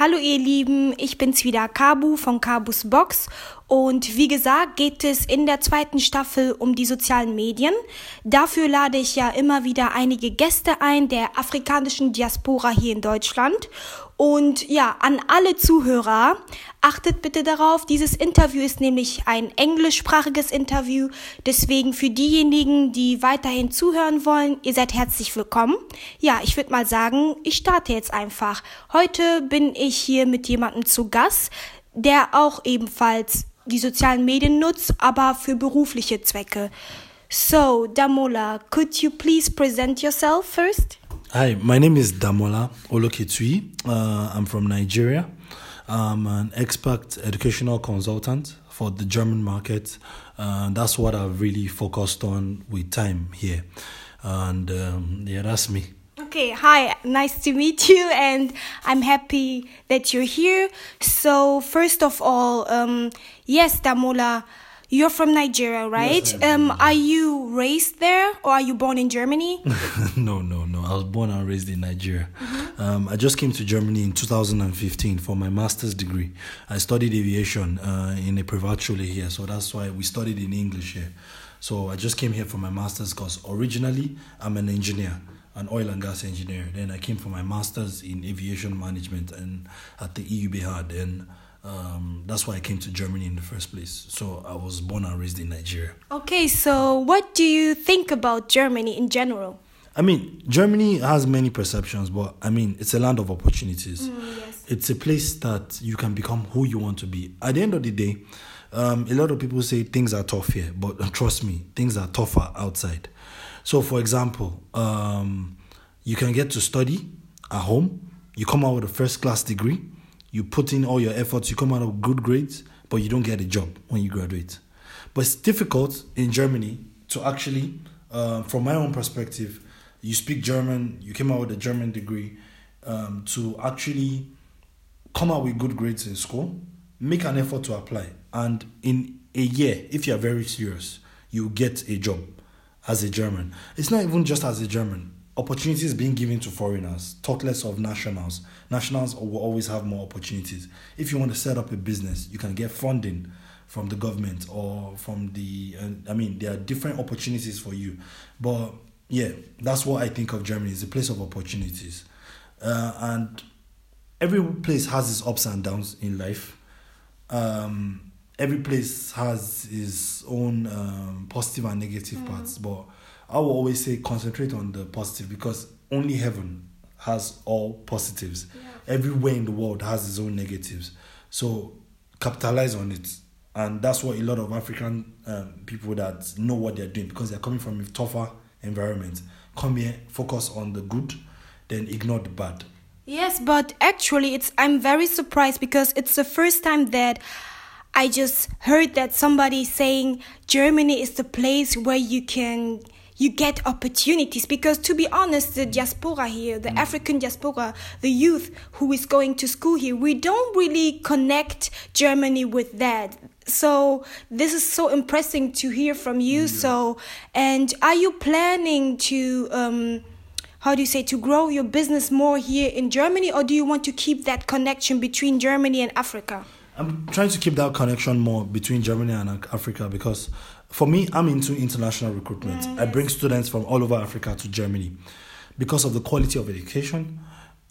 Hallo ihr Lieben, ich bin's wieder Kabu von Kabus Box und wie gesagt geht es in der zweiten Staffel um die sozialen Medien. Dafür lade ich ja immer wieder einige Gäste ein der afrikanischen Diaspora hier in Deutschland und ja, an alle Zuhörer, achtet bitte darauf, dieses Interview ist nämlich ein englischsprachiges Interview. Deswegen für diejenigen, die weiterhin zuhören wollen, ihr seid herzlich willkommen. Ja, ich würde mal sagen, ich starte jetzt einfach. Heute bin ich hier mit jemandem zu Gast, der auch ebenfalls die sozialen Medien nutzt, aber für berufliche Zwecke. So, Damola, could you please present yourself first? Hi, my name is Damola Oloketui. Uh, I'm from Nigeria. I'm an expert educational consultant for the German market. Uh, that's what I've really focused on with time here. And um, yeah, that's me. Okay, hi, nice to meet you, and I'm happy that you're here. So, first of all, um, yes, Damola, you're from Nigeria, right? Yes, um, are you raised there or are you born in Germany? no, no, no. I was born and raised in Nigeria. Um, I just came to Germany in 2015 for my master's degree. I studied aviation uh, in a private schule here, so that's why we studied in English here. So I just came here for my master's because originally I'm an engineer, an oil and gas engineer. Then I came for my master's in aviation management and at the EUBH. And um, that's why I came to Germany in the first place. So I was born and raised in Nigeria. Okay, so what do you think about Germany in general? I mean, Germany has many perceptions, but I mean, it's a land of opportunities. yes. It's a place that you can become who you want to be. At the end of the day, um, a lot of people say things are tough here, but trust me, things are tougher outside. So, for example, um, you can get to study at home, you come out with a first class degree, you put in all your efforts, you come out with good grades, but you don't get a job when you graduate. But it's difficult in Germany to actually, uh, from my own perspective, you speak German, you came out with a German degree, um, to actually come out with good grades in school, make an effort to apply, and in a year, if you are very serious, you get a job as a German. It's not even just as a German. Opportunities being given to foreigners, talk less of nationals. Nationals will always have more opportunities. If you want to set up a business, you can get funding from the government or from the. Uh, I mean, there are different opportunities for you, but yeah, that's what I think of Germany. It's a place of opportunities, uh, and every place has its ups and downs in life. Um, every place has its own um, positive and negative parts, but I will always say concentrate on the positive because only heaven has all positives. Everywhere in the world has its own negatives, so capitalize on it, and that's what a lot of African um, people that know what they're doing because they're coming from a tougher environment come here, focus on the good, then ignore the bad. Yes, but actually, it's I'm very surprised because it's the first time that I just heard that somebody saying Germany is the place where you can you get opportunities. Because to be honest the diaspora here the african diaspora the youth who is going to school here we don't really connect germany with that. So this is so impressive to hear from you. So and are you planning to um how do you say to grow your business more here in Germany? Or do you want to keep that connection between Germany and Africa? I'm trying to keep that connection more between Germany and Africa because for me, I'm into international recruitment. I bring students from all over Africa to Germany because of the quality of education.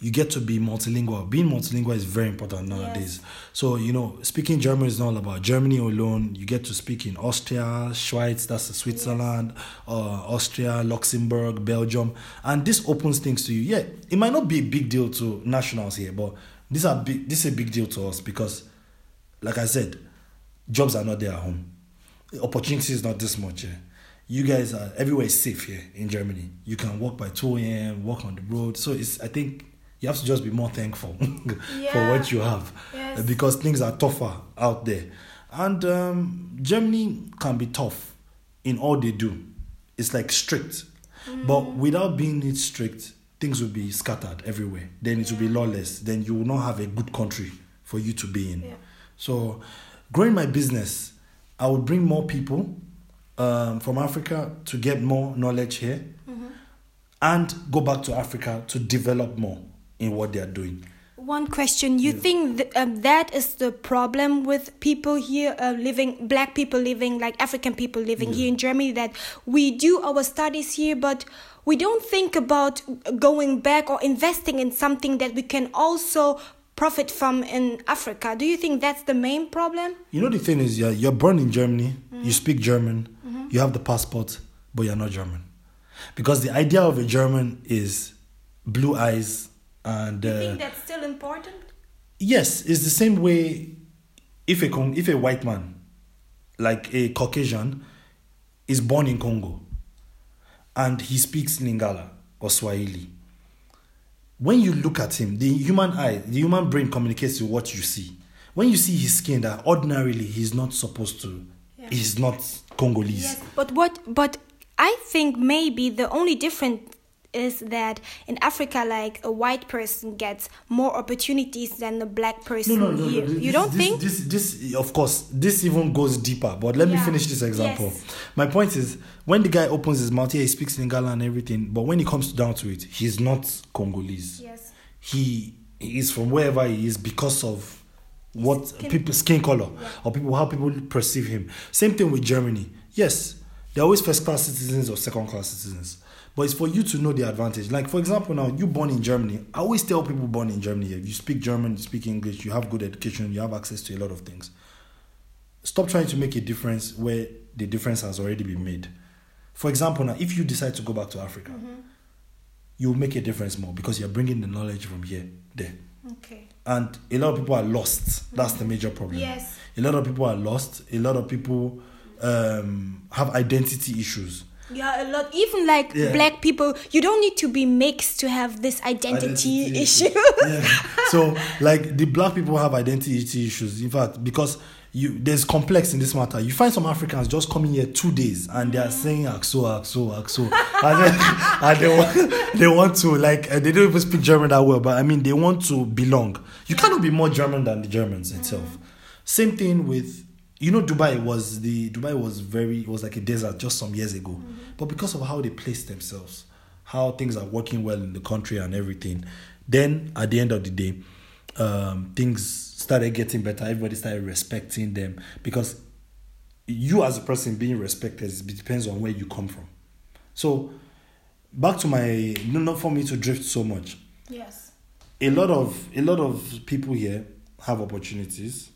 You get to be multilingual. Being multilingual is very important nowadays. So, you know, speaking German is not all about Germany alone. You get to speak in Austria, Schweiz, that's Switzerland, uh, Austria, Luxembourg, Belgium. And this opens things to you. Yeah, it might not be a big deal to nationals here, but these are big, this is a big deal to us because like I said, jobs are not there at home. Opportunity is not this much here. You guys are everywhere is safe here in Germany. You can walk by 2 a.m., walk on the road. So it's I think you have to just be more thankful for what you have. Yes. Because things are tougher out there. And um, Germany can be tough in all they do. It's like strict. But without being it strict, things will be scattered everywhere. Then it will be lawless. Then you will not have a good country for you to be in. Yeah. So, growing my business, I would bring more people um, from Africa to get more knowledge here and go back to Africa to develop more in what they are doing. one question. You think th- um, that is the problem with people here uh, living, black people living, like African people living here in Germany, that we do our studies here, but we don't think about going back or investing in something that we can also profit from in Africa. Do you think that's the main problem? You know the thing is, you're, you're born in Germany, you speak German, you have the passport, but you're not German. Because the idea of a German is blue eyes and You uh, think that's still important? yes, it's the same way if a Con- if a white man, like a Caucasian, is born in Congo, and he speaks Lingala or Swahili. When you look at him, the human eye, the human brain communicates with what you see. When you see his skin, that ordinarily he's not supposed to, Yeah. he's not Congolese. Yes, but what? But I think maybe the only difference is that in Africa, like a white person gets more opportunities than a black person No, no, no, here. no. This, you don't this, think? This, this, of course, this even goes deeper. But let me finish this example. Yes. My point is, when the guy opens his mouth, yeah, he speaks Lingala and everything. But when it comes down to it, he's not Congolese. yes. He he is from wherever he is because of what Skin- people skin color or people how people perceive him. Same thing with Germany. Yes, they're always first class citizens or second class citizens. But it's for you to know the advantage. Like for example, now you born in Germany. I always tell people born in Germany, if you speak German, you speak English, you have good education, you have access to a lot of things. Stop trying to make a difference where the difference has already been made. For example, now if you decide to go back to Africa, you'll make a difference more because you're bringing the knowledge from here there Okay. and a lot of people are lost that's the major problem Yes. a lot of people are lost a lot of people um, have identity issues Yeah, a lot. Even like Yeah. black people, you don't need to be mixed to have this identity, Identity issue. yeah. so like the black people have identity issues in fact because you there's complex in this matter you find some africans just coming here two days and they are mm. saying axo axo axo and, then, and they, want, they want to like uh, they don't even speak german that well but i mean they want to belong you cannot be more german than the germans itself same thing with you know dubai was the dubai was very it was like a desert just some years ago. But because of how they placed themselves how things are working well in the country and everything then at the end of the day um, things started getting better. Everybody started respecting them because you as a person being respected depends on where you come from. So back to my no not for me to drift so much. Yes. a lot of a lot of people here have opportunities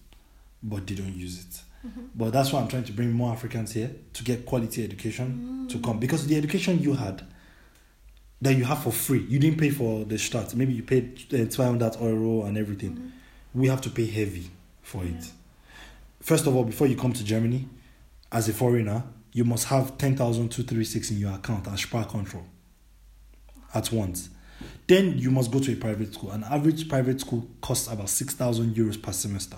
but they don't use it Mm-hmm. but that's why i'm trying to bring more africans here to get quality education mm. to come. Because the education you had that you have for free you didn't pay for the start. Maybe you paid uh, 200 euro and everything. Mm-hmm. We have to pay heavy for it. First of all before you come to germany as a foreigner you must have 10236 in your account as Sperrkonto. At once. Then you must go to a private school. An average private school costs about 6,000 euros per semester.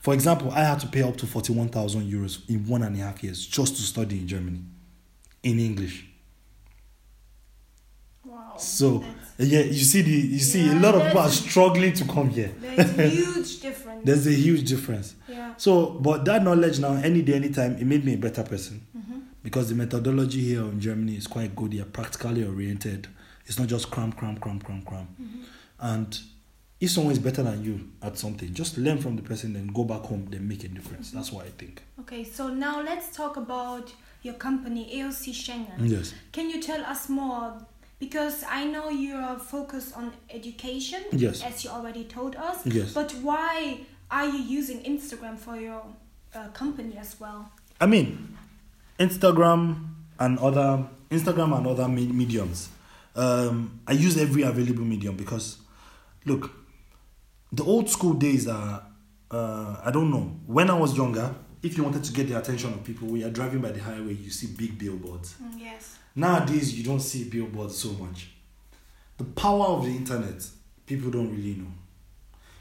For example, I had to pay up to 41,000 euros in one and a half years just to study in Germany in English. Wow. So, yeah, you see, the you see, a lot of people are struggling to come here. there's a huge difference. There's a huge difference. yeah. So, but that knowledge now, any day, anytime, it made me a better person Mm-hmm. because the methodology here in Germany is quite good. They are practically oriented. It's not just cram, cram, cram, cram, cram. Mm-hmm. And if someone is better than you at something, just learn from the person and go back home, then make a difference. That's what I think. Okay, so now let's talk about your company, AOC Schengen. Yes. Can you tell us more? Because I know you are focused on education, Yes. as you already told us. Yes. But why are you using Instagram for your uh, company as well? I mean, Instagram and other Instagram and other me- mediums. Um, I use every available medium because, look, the old school days are. Uh, I don't know. When I was younger, if you wanted to get the attention of people, when you're driving by the highway, you see big billboards. yes. Nowadays, you don't see billboards so much. The power of the internet, people don't really know.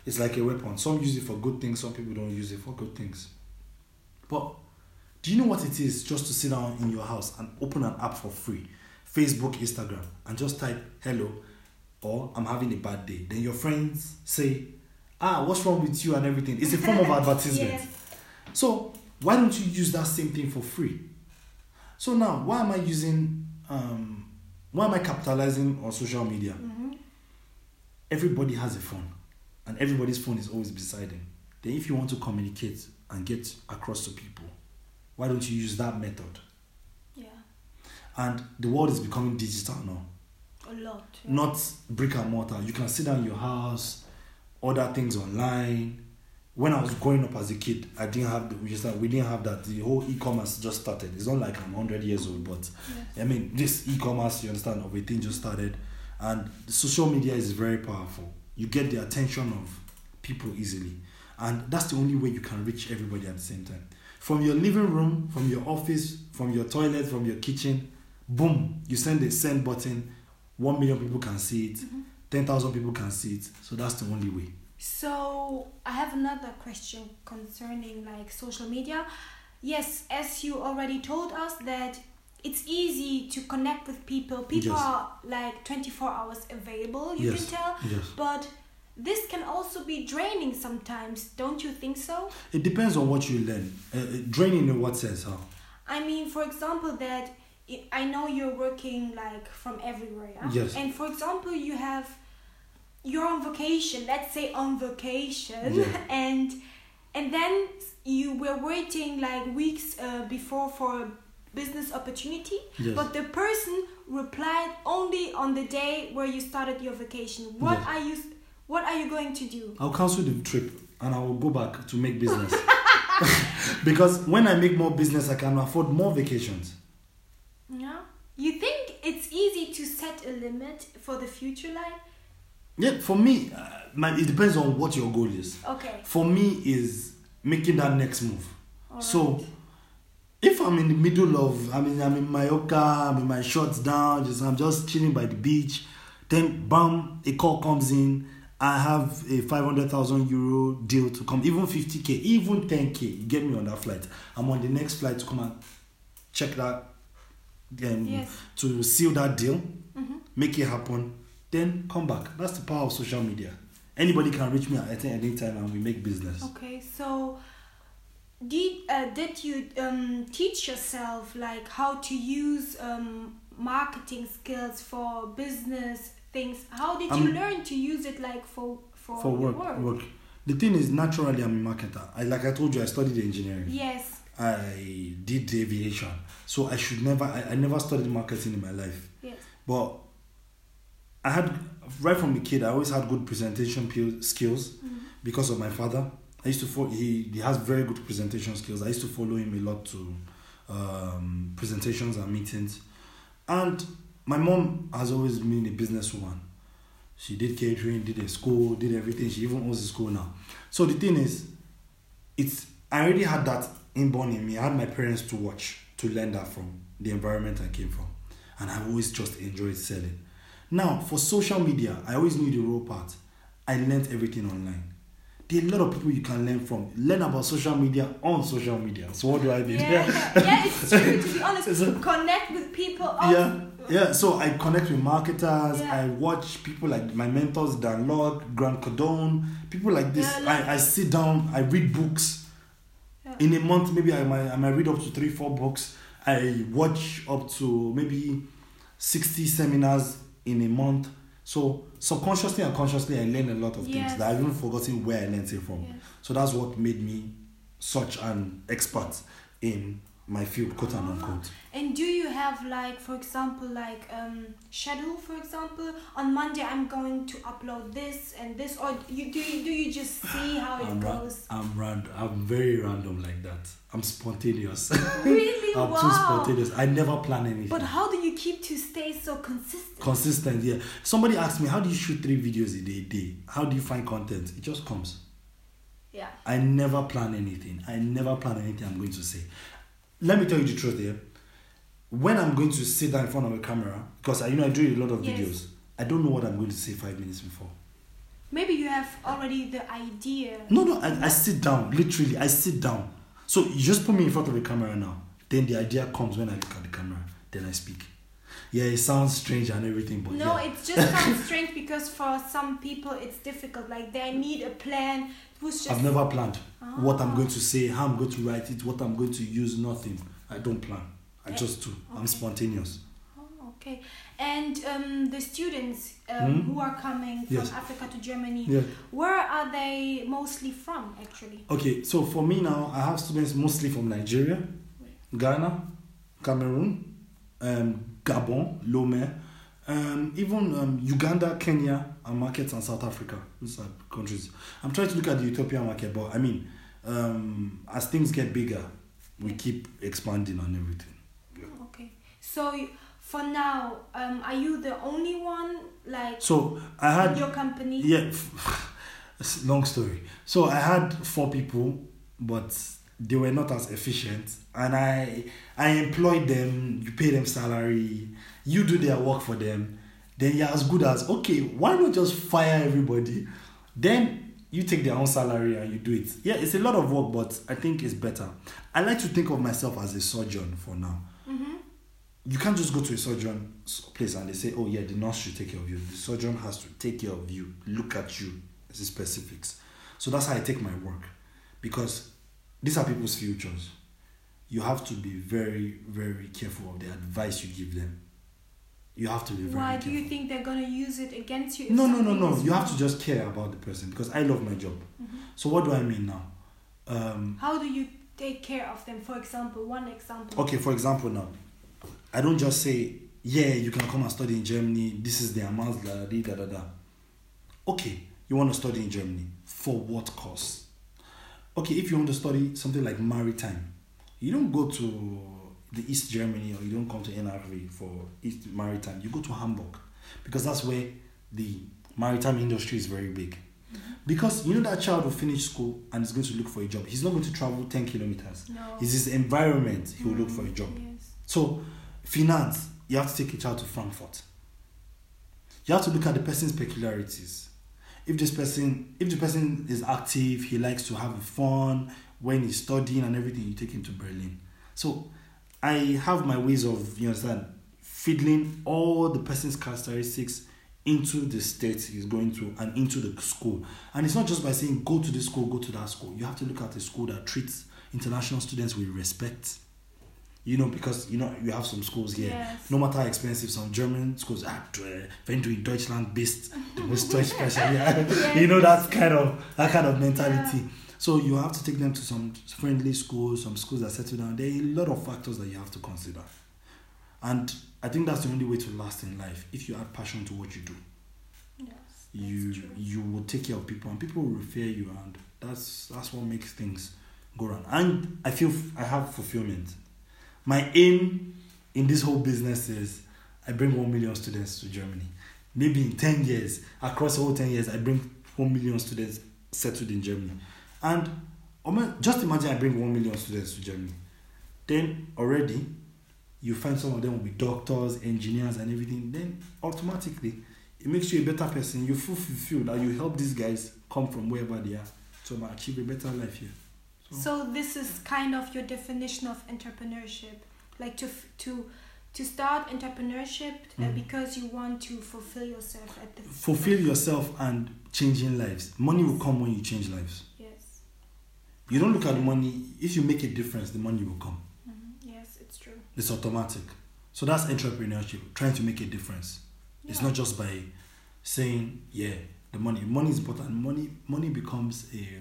It's like a weapon. Some use it for good things, some people don't use it for good things. But do you know what it is just to sit down in your house and open an app for free? Facebook, Instagram, and just type hello or I'm having a bad day. Then your friends say, ah, what's wrong with you and everything. It's a form of advertisement. Yes. So why don't you use that same thing for free? So now, why am I using? Um, why am I capitalizing on social media? Mm-hmm. Everybody has a phone. and everybody's phone is always beside them. then if you want to communicate and get across to people, why don't you use that method? Yeah. And the world is becoming digital now, A lot. not brick and mortar. You can sit down in your house, other things online. When I was growing up as a kid, I didn't have the, we we didn't have that. The whole e-commerce just started. It's not like I'm hundred years old, but yes. I mean this e-commerce, you understand, of a thing just started, and social media is very powerful. You get the attention of people easily, and that's the only way you can reach everybody at the same time. From your living room, from your office, from your toilet, from your kitchen, boom, you send a send button. One million people can see it. Mm-hmm 10,000 people can see it. So that's the only way. So I have another question concerning like social media. Yes, as you already told us that it's easy to connect with people. People yes. are like 24 hours available, you yes. can tell. Yes. But this can also be draining sometimes, don't you think so? It depends on what you learn. Uh, uh draining in what sense, huh? I mean, for example, that I- I know you're working like from everywhere, yeah? Yes. And for example, you have you're on vacation. Let's say on vacation, Yeah. and and then you were waiting like weeks uh, before for a business opportunity, Yes. but the person replied only on the day where you started your vacation. What Yes. are you What are you going to do? I'll cancel the trip and I will go back to make business. because when I make more business, I can afford more vacations. Yeah. You think it's easy to set a limit for the future life? Yeah, for me, uh, my, it depends on what your goal is. Okay. For me, is making that next move. All So, if I'm in the middle of, I mean, I'm in my Oka, I'm in my shorts down, just I'm just chilling by the beach, then bam, a call comes in. I have a 500,000 euro deal to come, even 50k, even 10k. You get me on that flight. I'm on the next flight to come and check that, um, Yes. to seal that deal, Mhm. make it happen, then come back. That's the power of social media. Anybody can reach me at any time and we make business. Okay, so did uh, did you um, teach yourself like how to use um, marketing skills for business things? How did you Um, learn to use it like for for, for your work, work. The thing is, naturally, I'm a marketer. I, like I told you, I studied engineering. Yes. I did aviation, so I should never. I, I never studied marketing in my life. Yes. But I had right from the kid. I always had good presentation skills because of my father. I used to follow. He he has very good presentation skills. I used to follow him a lot to um, presentations and meetings, and my mom has always been a businesswoman. She did catering, did a school, did everything. She even owns a school now. So the thing is, it's I already had that inborn in me. I had my parents to watch, to learn that from the environment I came from, and I always just enjoyed selling. Now for social media, I always knew the raw part. I learned everything online. There are a lot of people you can learn from. Learn about social media on social media. So what do I do? Yeah, yeah, it's true. To be honest, So- connect with people. on- yeah yeah so i connect with marketers Yeah. i watch people like my mentors dan lok grant cardone people like this Yeah, like- I, I sit down i read books Yeah. in a month maybe I might, I might read up to three four books i watch up to maybe 60 seminars in a month so subconsciously and consciously i learn a lot of things that i've even forgotten where i learned it from Yes. so that's what made me such an expert in my field quote and unquote And do you have like, for example, like um, schedule? For example, on Monday I'm going to upload this and this, or you do you do you just see how it I'm, ra- goes? I'm random. I'm very random like that. I'm spontaneous. Really? I'm wow. too spontaneous. I never plan anything. But how do you keep to stay so consistent? Consistent, yeah. Somebody asked me, how do you shoot three videos a day? day? How do you find content? It just comes. yeah. I never plan anything. I never plan anything I'm going to say. Let me tell you the truth here. When I'm going to sit down in front of a camera, because I, you know I do a lot of Yes. videos, I don't know what I'm going to say five minutes before. Maybe you have already the idea. No, no, I, I sit down. Literally, I sit down. So you just put me in front of a camera now. Then the idea comes when I look at the camera. Then I speak. Yeah, it sounds strange and everything, but No, yeah. it just sounds strange because for some people it's difficult. Like they need a plan. Just I've never planned what I'm Ah. going to say, how I'm going to write it, what I'm going to use. Nothing. I don't plan. I just do. I'm spontaneous. Oh, Okay. And um, the students um, who are coming from Yes. Africa to Germany, Yeah. where are they mostly from actually? Okay, so for me now, I have students mostly from Nigeria, Ghana, Cameroon, um, Gabon, Lomé, um, even um, Uganda, Kenya, and markets and South Africa. These are countries. I'm trying to look at the Ethiopian market, but I mean, um, as things get bigger, we keep expanding on everything. Okay. So for now, um, are you the only one like So I had your company? Yeah, long story. So I had four people, but they were not as efficient, and I I employed them. You pay them salary. You do their work for them. Then you're as good as okay. Why not just fire everybody? Then you take their own salary and you do it. Yeah, it's a lot of work, but I think it's better. I like to think of myself as a surgeon for now Mm-hmm. you can't just go to a surgeon's place and they say, oh yeah, the nurse should take care of you. The surgeon has to take care of you, look at you, as the specifics. So that's how I take my work, because these are people's futures. You have to be very, very careful of the advice you give them. You have to be very Why careful. do you think they're gonna use it against you? No, no, no, no. You have to just care about the person because I love my job. Mhm. So what do I mean now? Um, How do you take care of them? For example, one example. Okay, for example, now, I don't just say, yeah, you can come and study in Germany. This is the amount, da da da da da. Okay, you want to study in Germany for what course? Okay, if you want to study something like maritime, you don't go to the East Germany or you don't come to NRW for East Maritime. You go to Hamburg because that's where the maritime industry is very big. Mm-hmm. Because you know that child will finish school and is going to look for a job. He's not going to travel 10 kilometers. No. It's his environment he will look for a job. Yes. So, finance, you have to take a child to Frankfurt. You have to look at the person's peculiarities. If this person, if the person is active, he likes to have fun when he's studying and everything, you take him to Berlin. So, I have my ways of, you understand, fiddling all the person's characteristics into the state he's going to and into the school. And it's not just by saying go to this school, go to that school. You have to look at a school that treats international students with respect. You know, because you know you have some schools here. Yes. No matter how expensive, some German schools are wenn du in Deutschland bist, du musst Deutsch sprechen. Yeah. You know that kind of that kind of mentality. So you have to take them to some friendly schools, some schools that settle down. There are a lot of factors that you have to consider. And I think that's the only way to last in life. If you add passion to what you do, Yes. you true. you will take care of people and people will revere you and that's that's what makes things go around. And I feel I have fulfillment. My aim in this whole business is I bring one million students to Germany. Maybe in 10 years, across all 10 years, I bring one million students settled in Germany. And just imagine I bring one million students to Germany. Then already you find some of them will be doctors, engineers, and everything. Then automatically it makes you a better person. You feel fulfilled that you help these guys come from wherever they are to achieve a better life here. So this is kind of your definition of entrepreneurship, like to to to start entrepreneurship uh, Mhm. because you want to fulfill yourself at the Fulfill yourself and changing lives. Money will come when you change lives. You don't look at the money. If you make a difference, the money will come. hmm Yes, it's true. It's automatic. So that's entrepreneurship, trying to make a difference. It's not just by saying, yeah, the money. Money is important. Money money becomes a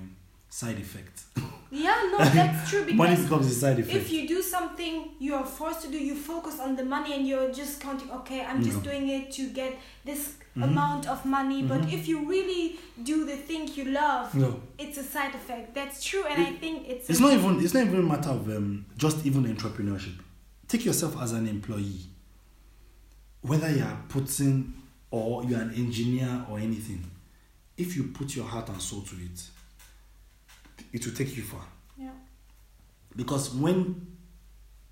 side effect. Yeah, no, that's true money because becomes a side effect. if you do something you are forced to do, you focus on the money and you're just counting. Okay, I'm just Yeah. doing it to get this Mhm. amount of money. But Mhm. if you really do the thing you love, no. it's a side effect. That's true, and I think it's. It's not even it's not even a matter of um, just even entrepreneurship. Take yourself as an employee. Whether you are putting or you're an engineer or anything, if you put your heart and soul to it, it will take you far. Yeah. Because when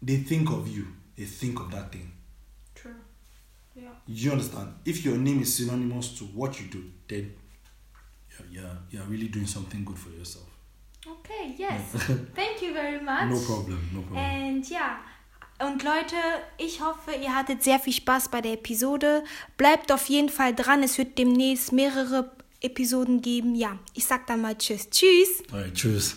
they think of you, they think of that thing. True. Yeah. You understand? If your name is synonymous to what you do, then you're, you're, you're really doing something good for yourself. Okay, yes. Thank you very much. No problem, no problem. Und ja, und Leute, ich hoffe, ihr hattet sehr viel Spaß bei der Episode. Bleibt auf jeden Fall dran, es wird demnächst mehrere Episoden geben. Ja, ich sag dann mal Tschüss. Tschüss. Right, cheers.